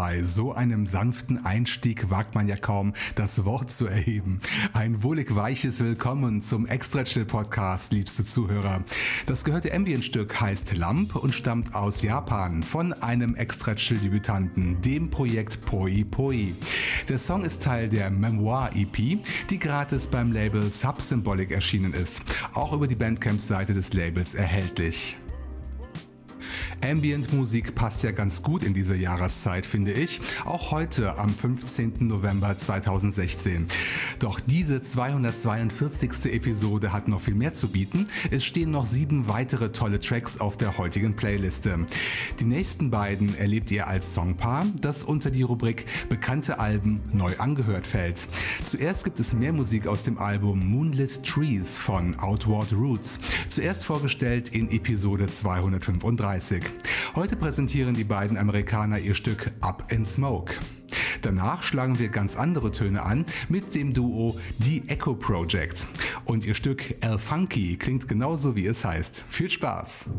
Bei so einem sanften Einstieg wagt man ja kaum, das Wort zu erheben. Ein wohlig weiches Willkommen zum Extra Chill Podcast, liebste Zuhörer. Das gehörte Ambient-Stück heißt Lamp und stammt aus Japan von einem Extra Chill Debütanten, dem Projekt Poi Poi. Der Song ist Teil der Memoir EP, die gratis beim Label Subsymbolic erschienen ist, auch über die Bandcamp-Seite des Labels erhältlich. Ambient-Musik passt ja ganz gut in diese Jahreszeit, finde ich. Auch heute am 15. November 2016. Doch diese 242. Episode hat noch viel mehr zu bieten. Es stehen noch sieben weitere tolle Tracks auf der heutigen Playliste. Die nächsten beiden erlebt ihr als Songpaar, das unter die Rubrik Bekannte Alben neu angehört fällt. Zuerst gibt es mehr Musik aus dem Album Moonlit Trees von Outward Roots. Zuerst vorgestellt in Episode 235. Heute präsentieren die beiden Amerikaner ihr Stück Up in Smoke. Danach schlagen wir ganz andere Töne an mit dem Duo The Echo Project. Und ihr Stück El Funky klingt genauso wie es heißt. Viel Spaß!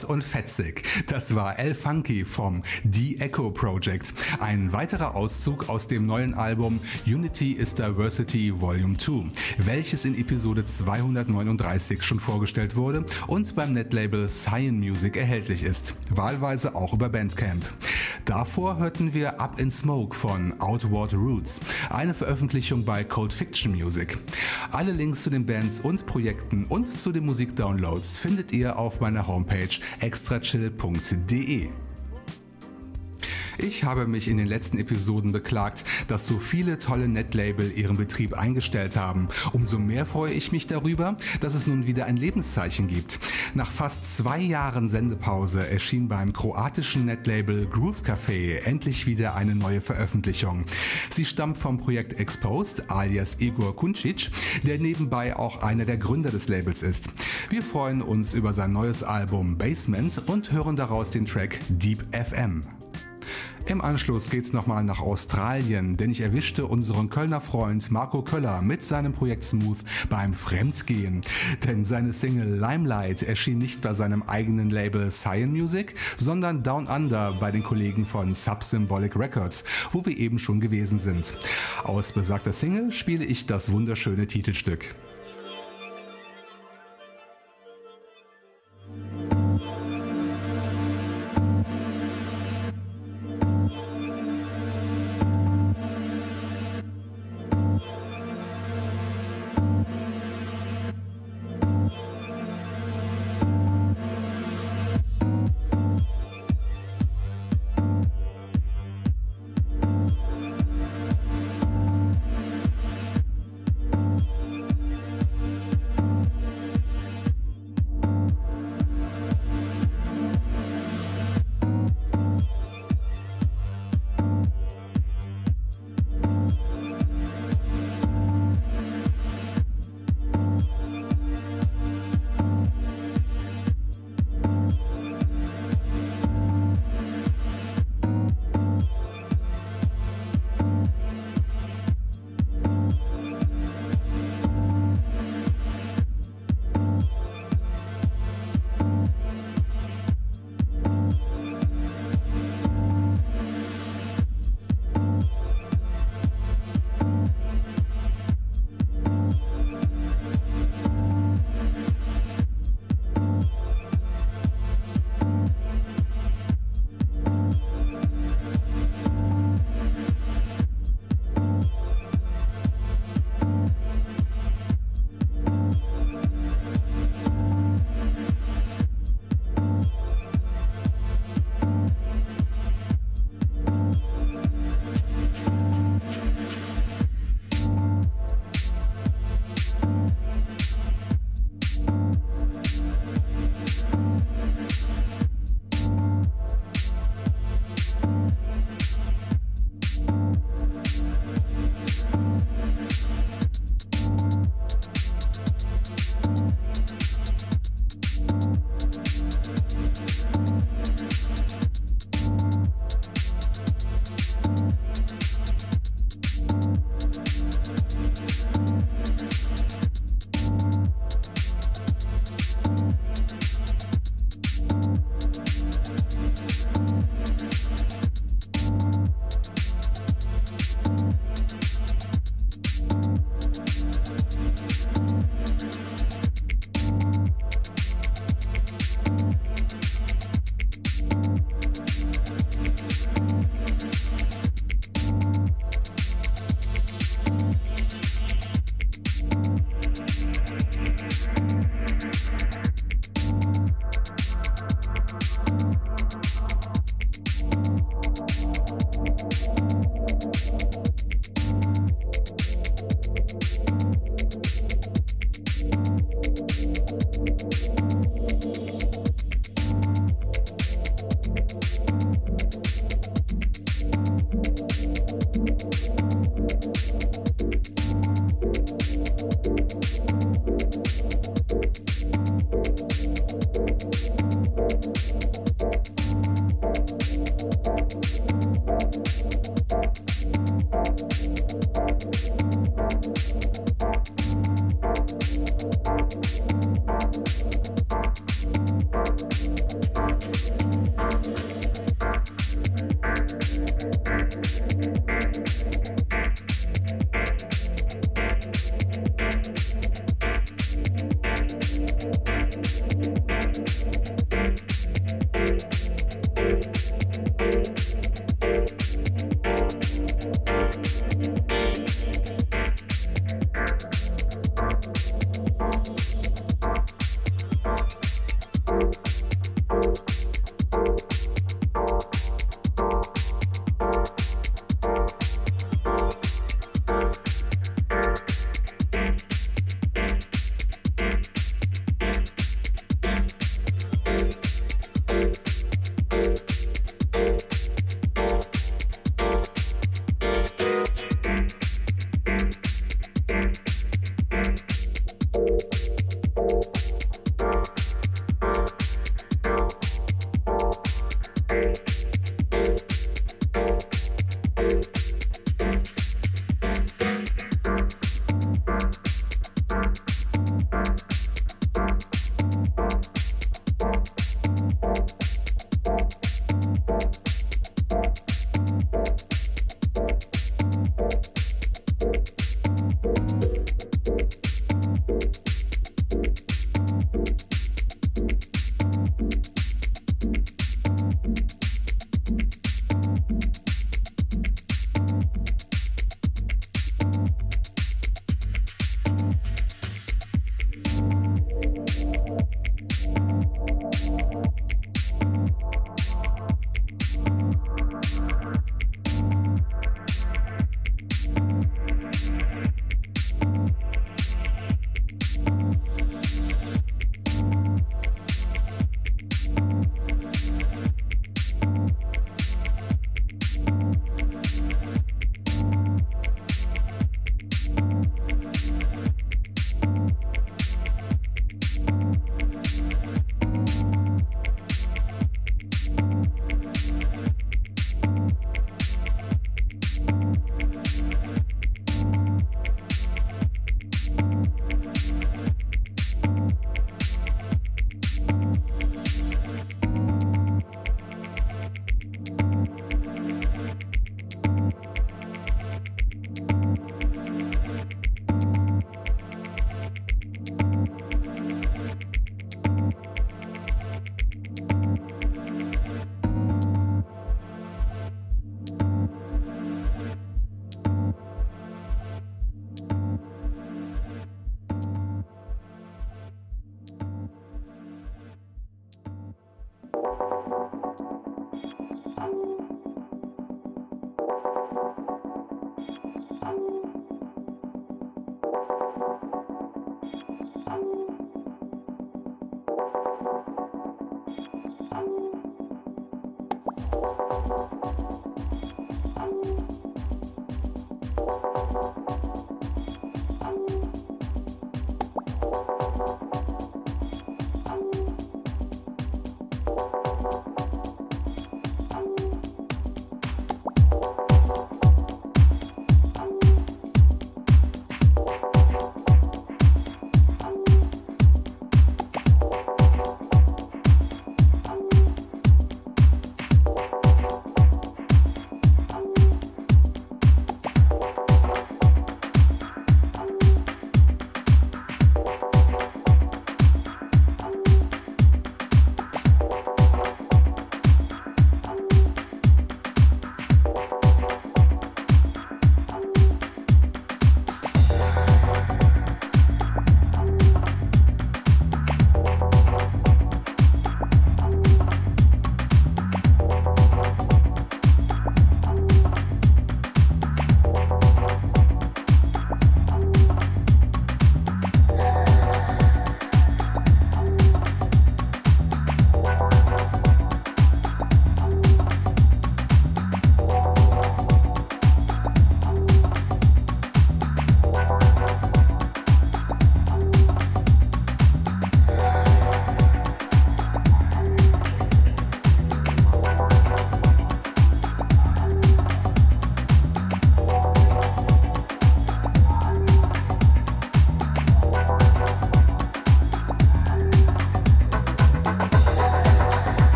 Flott und fetzig. Das war El Funky vom The Echo Project. Ein weiterer Auszug aus dem neuen Album Unity is Diversity Volume 2, welches in Episode 239 schon vorgestellt wurde und beim Netlabel Cyan Music erhältlich ist. Wahlweise auch über Bandcamp. Davor hörten wir Up in Smoke von Outward Roots, eine Veröffentlichung bei Cold Fiction Music. Alle Links zu den Bands und Projekten und zu den Musikdownloads findet ihr auf meiner Homepage extrachill.de. Ich habe mich in den letzten Episoden beklagt, dass so viele tolle Netlabel ihren Betrieb eingestellt haben. Umso mehr freue ich mich darüber, dass es nun wieder ein Lebenszeichen gibt. Nach fast zwei Jahren Sendepause erschien beim kroatischen Netlabel Groove Café endlich wieder eine neue Veröffentlichung. Sie stammt vom Projekt Exposed alias Igor Kuncic, der nebenbei auch einer der Gründer des Labels ist. Wir freuen uns über sein neues Album Basement und hören daraus den Track Deep FM. Im Anschluss geht's nochmal nach Australien, denn ich erwischte unseren Kölner Freund Marco Köller mit seinem Projekt Smooth beim Fremdgehen. Denn seine Single Limelight erschien nicht bei seinem eigenen Label Cyan Music, sondern Down Under bei den Kollegen von Subsymbolic Records, wo wir eben schon gewesen sind. Aus besagter Single spiele ich das wunderschöne Titelstück.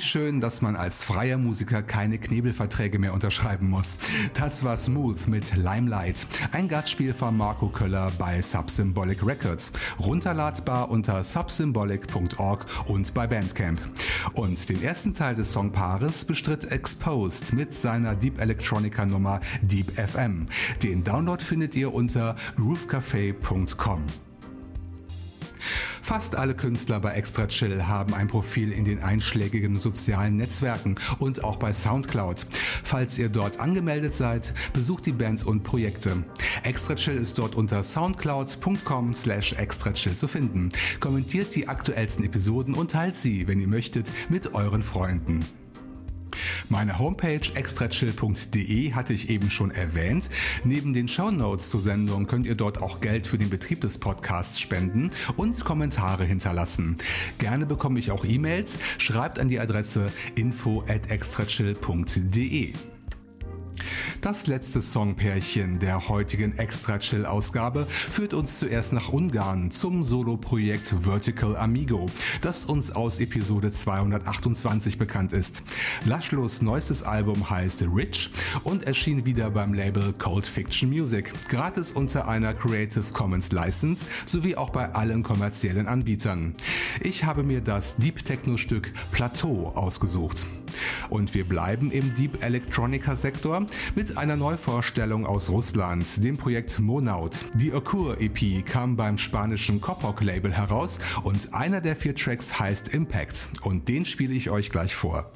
Wie schön, dass man als freier Musiker keine Knebelverträge mehr unterschreiben muss. Das war Smooth mit Limelight. Ein Gastspiel von Marco Köller bei Subsymbolic Records. Runterladbar unter subsymbolic.org und bei Bandcamp. Und den ersten Teil des Songpaares bestritt Exposed mit seiner Deep Electronica Nummer Deep FM. Den Download findet ihr unter groovecafé.com. Fast alle Künstler bei Extra Chill haben ein Profil in den einschlägigen sozialen Netzwerken und auch bei Soundcloud. Falls ihr dort angemeldet seid, besucht die Bands und Projekte. Extra Chill ist dort unter soundcloud.com slash extrachill zu finden. Kommentiert die aktuellsten Episoden und teilt sie, wenn ihr möchtet, mit euren Freunden. Meine Homepage extrachill.de hatte ich eben schon erwähnt. Neben den Shownotes zur Sendung könnt ihr dort auch Geld für den Betrieb des Podcasts spenden und Kommentare hinterlassen. Gerne bekomme ich auch E-Mails. Schreibt an die Adresse info at extrachill.de. Das letzte Songpärchen der heutigen Extra Chill Ausgabe führt uns zuerst nach Ungarn zum Soloprojekt Vertical Amigo, das uns aus Episode 228 bekannt ist. Laschlos neuestes Album heißt Rich und erschien wieder beim Label Cold Fiction Music, gratis unter einer Creative Commons License sowie auch bei allen kommerziellen Anbietern. Ich habe mir das Deep Techno Stück Plateau ausgesucht. Und wir bleiben im Deep Electronica Sektor mit einer Neuvorstellung aus Russland, dem Projekt Monaut. Die Okur EP kam beim spanischen Kopok Label heraus und einer der vier Tracks heißt Impact und den spiele ich euch gleich vor.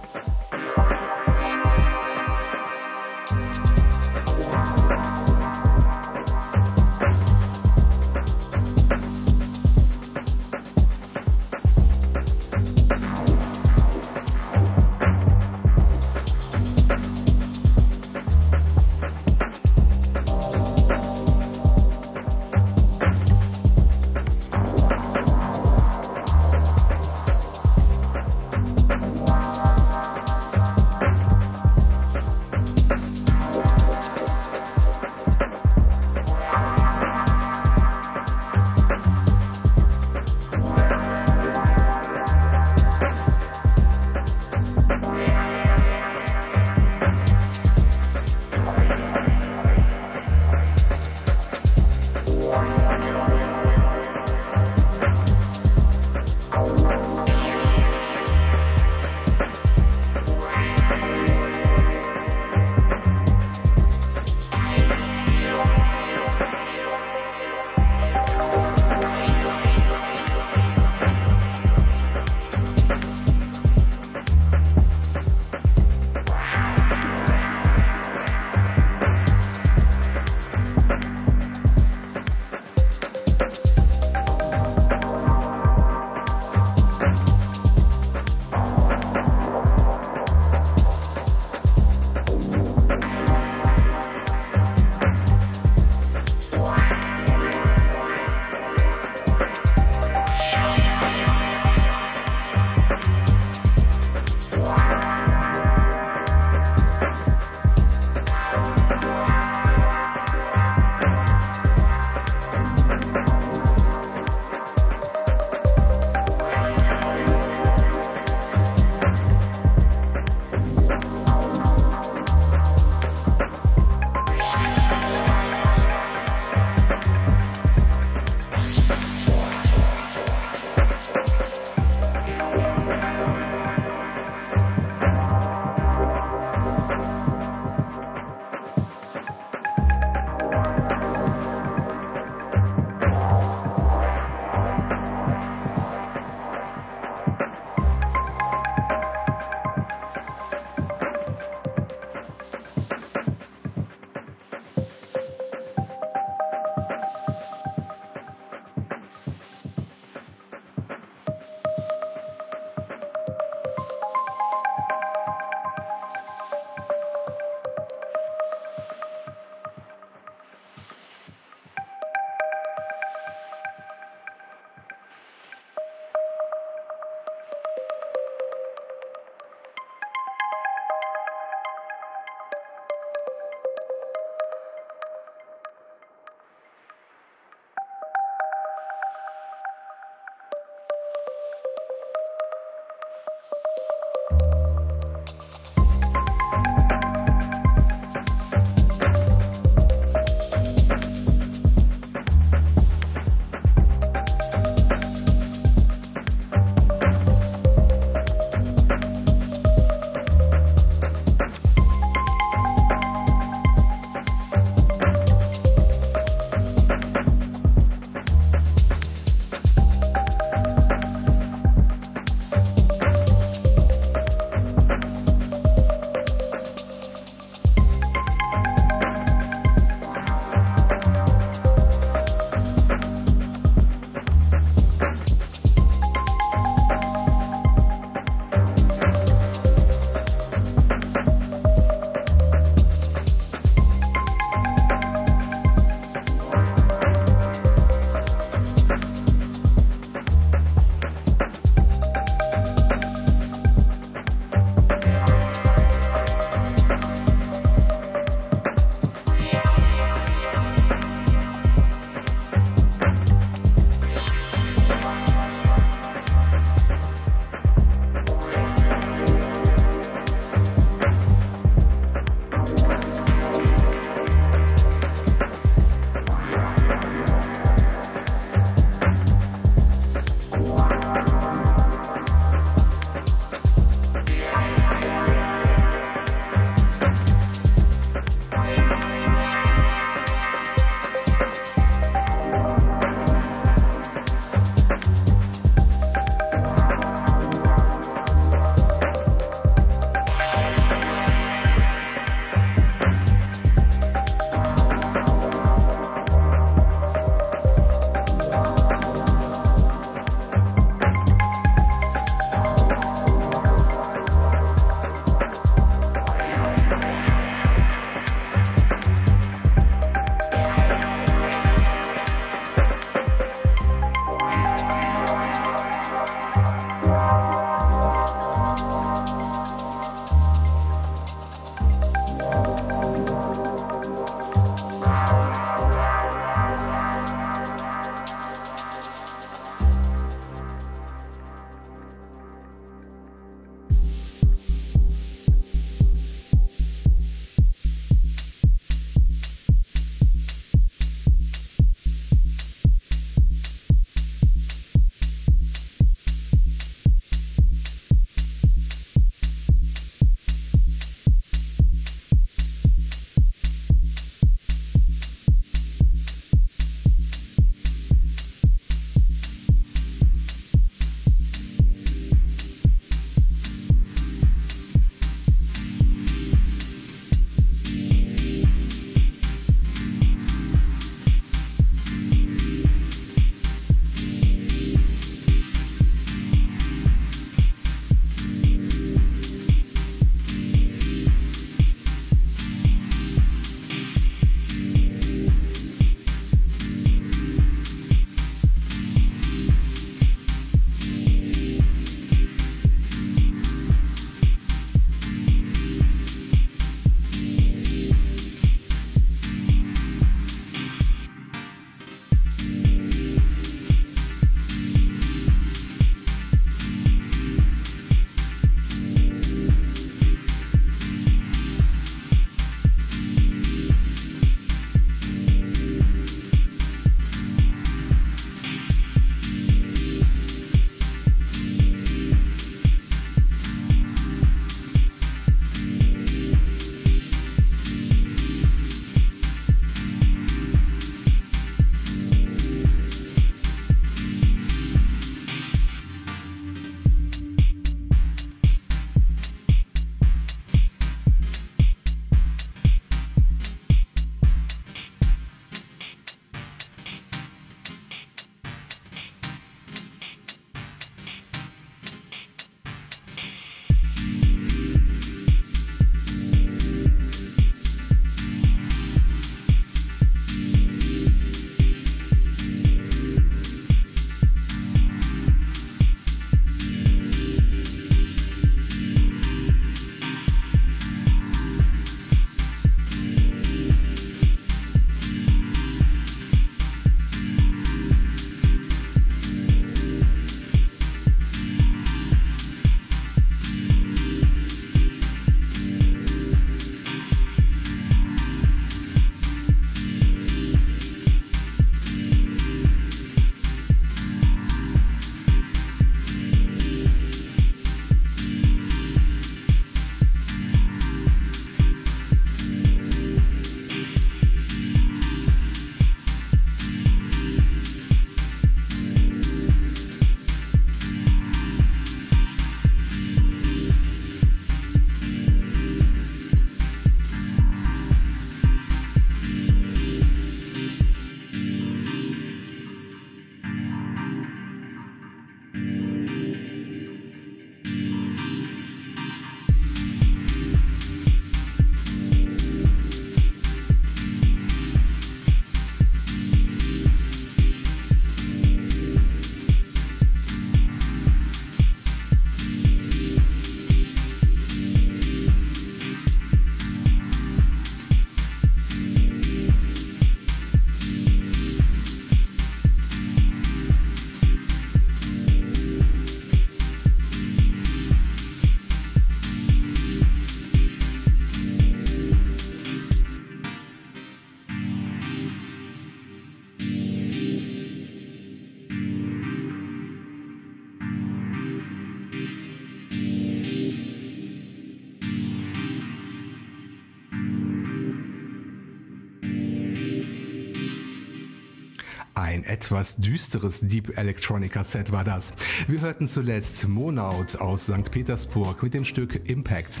Etwas düsteres Deep Electronica Set war das. Wir hörten zuletzt Monaut aus St. Petersburg mit dem Stück Impact.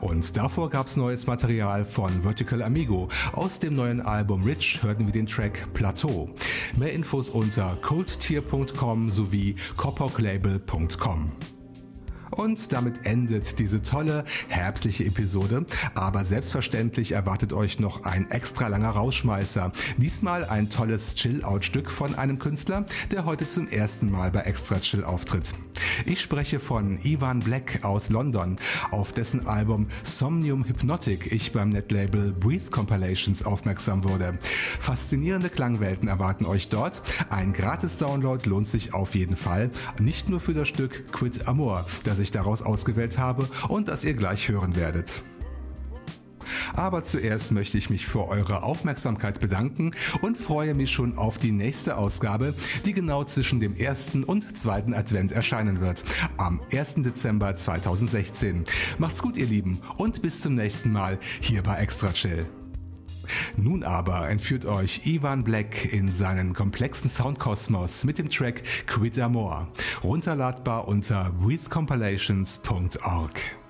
Und davor gab's neues Material von Vertical Amigo. Aus dem neuen Album Rich hörten wir den Track Plateau. Mehr Infos unter coldtier.com sowie copoclabel.com. Und damit endet diese tolle herbstliche Episode. Aber selbstverständlich erwartet euch noch ein extra langer Rausschmeißer. Diesmal ein tolles Chill-Out-Stück von einem Künstler, der heute zum ersten Mal bei Extra Chill auftritt. Ich spreche von Ivan Black aus London, auf dessen Album Somnium Hypnotic ich beim Netlabel Breathe Compilations aufmerksam wurde. Faszinierende Klangwelten erwarten euch dort. Ein Gratis-Download lohnt sich auf jeden Fall. Nicht nur für das Stück Quid Amor, das ich daraus ausgewählt habe und das ihr gleich hören werdet. Aber zuerst möchte ich mich für eure Aufmerksamkeit bedanken und freue mich schon auf die nächste Ausgabe, die genau zwischen dem ersten und zweiten Advent erscheinen wird, am 1. Dezember 2016. Macht's gut, ihr Lieben, und bis zum nächsten Mal hier bei Extra Chill. Nun aber entführt euch Ivan Black in seinen komplexen Soundkosmos mit dem Track Quid Amor, runterladbar unter breathecompilations.org.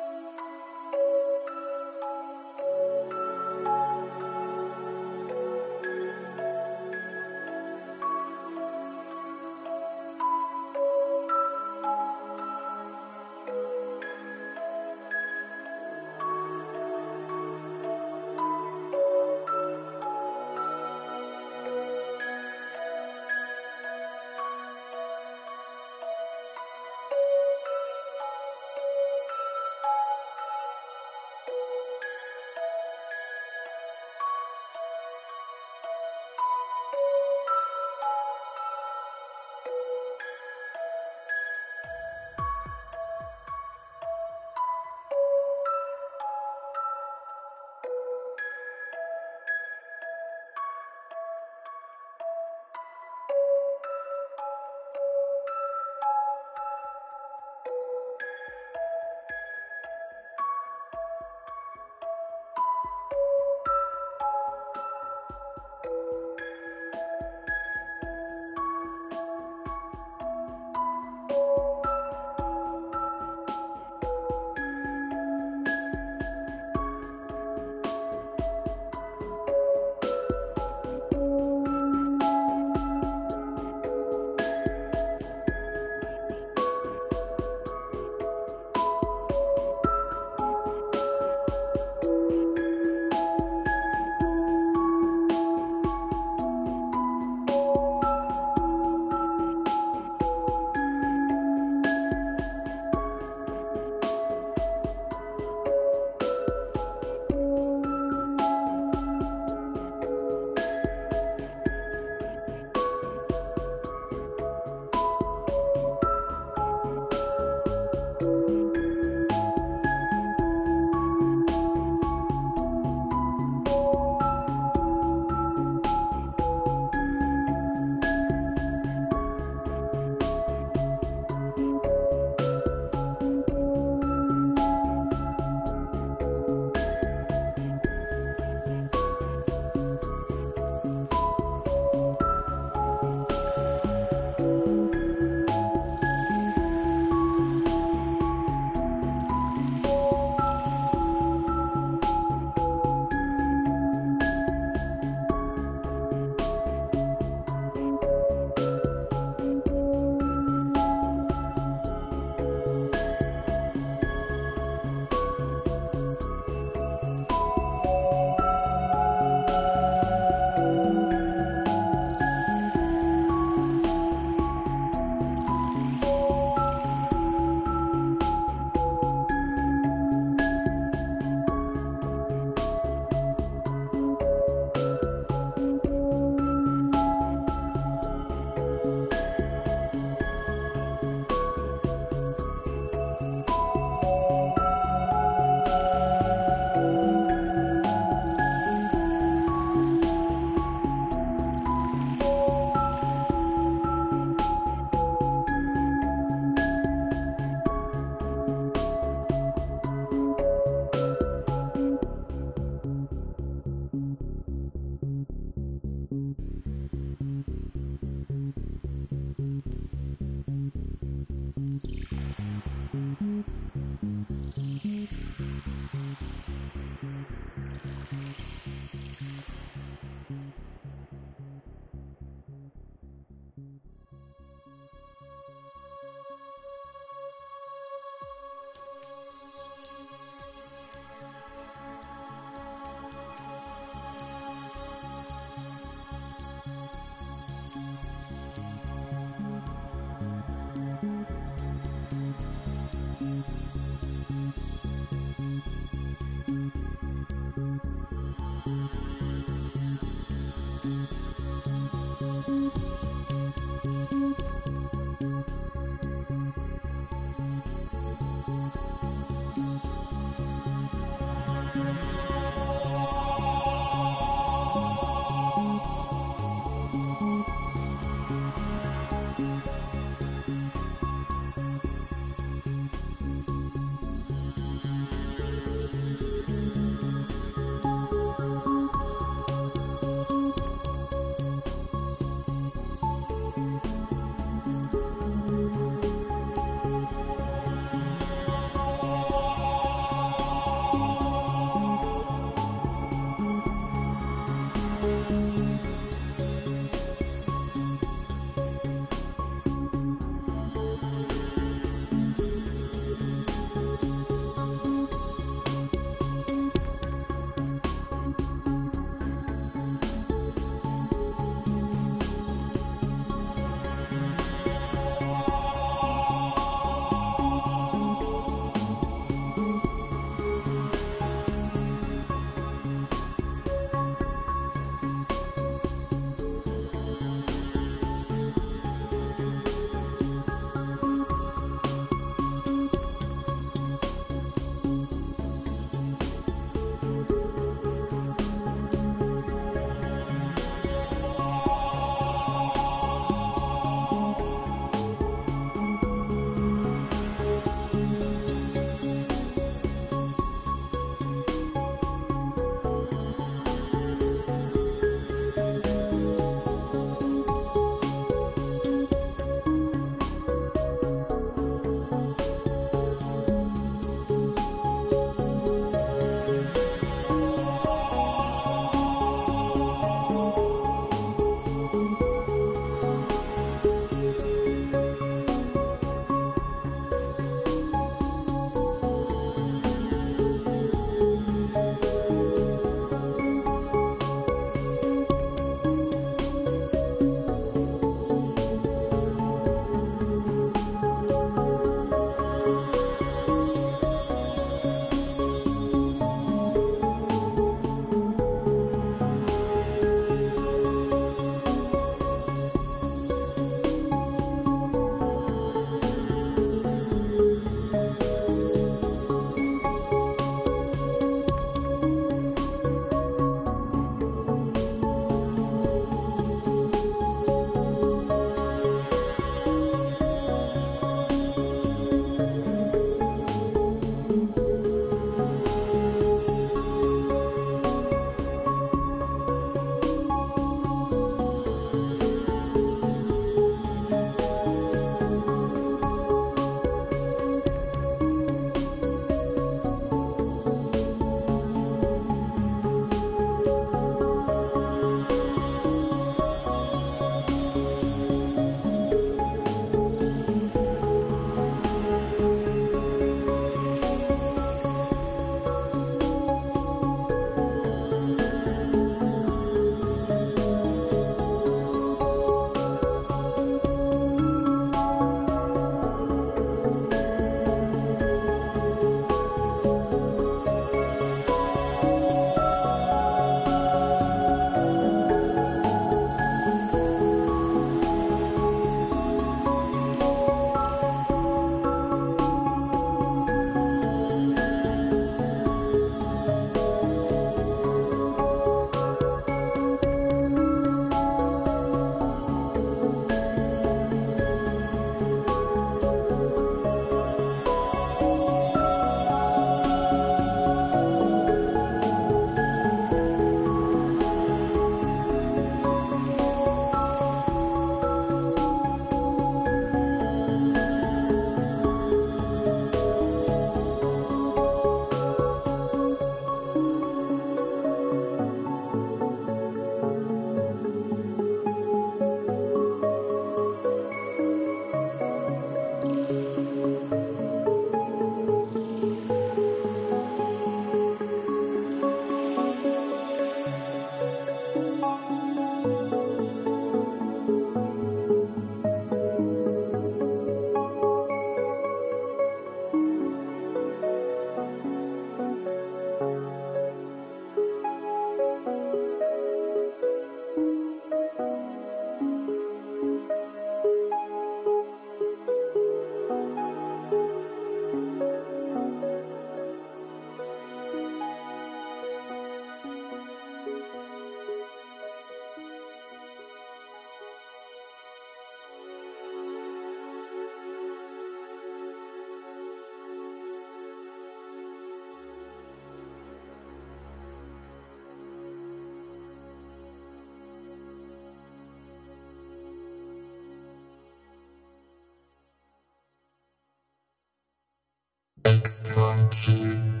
Extra chill.